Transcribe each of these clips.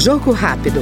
Jogo rápido.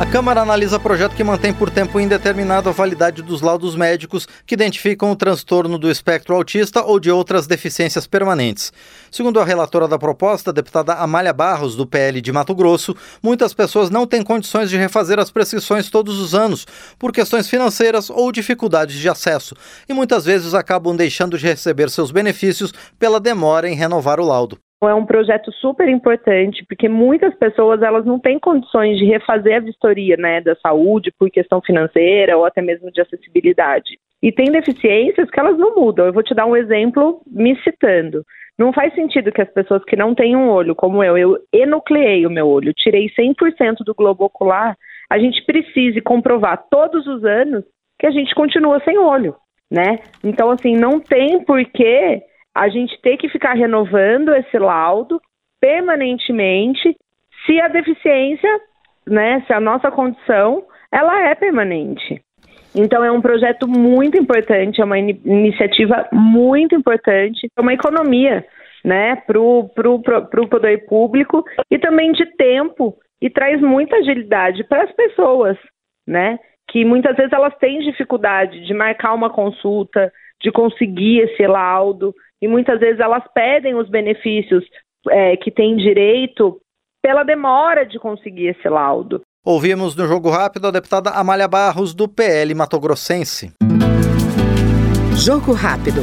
A Câmara analisa projeto que mantém por tempo indeterminado a validade dos laudos médicos que identificam o transtorno do espectro autista ou de outras deficiências permanentes. Segundo a relatora da proposta, a deputada Amália Barros, do PL de Mato Grosso, muitas pessoas não têm condições de refazer as prescrições todos os anos por questões financeiras ou dificuldades de acesso e muitas vezes acabam deixando de receber seus benefícios pela demora em renovar o laudo. É um projeto super importante, porque muitas pessoas elas não têm condições de refazer a vistoria né, da saúde por questão financeira ou até mesmo de acessibilidade. E tem deficiências que elas não mudam. Eu vou te dar um exemplo me citando. Não faz sentido que as pessoas que não têm um olho, como eu, eu enucleei o meu olho, tirei 100% do globo ocular, a gente precise comprovar todos os anos que a gente continua sem olho, né? Então, assim, não tem porquê a gente ter que ficar renovando esse laudo permanentemente se a deficiência, né, se a nossa condição, ela é permanente. Então é um projeto muito importante, é uma in iniciativa muito importante, é uma economia, né, para o pro, pro, pro poder público e também de tempo e traz muita agilidade para as pessoas, né, que muitas vezes elas têm dificuldade de marcar uma consulta, de conseguir esse laudo, e muitas vezes elas pedem os benefícios é, que têm direito pela demora de conseguir esse laudo. Ouvimos no Jogo Rápido a deputada Amália Barros, do PL Mato Grossense. Jogo Rápido.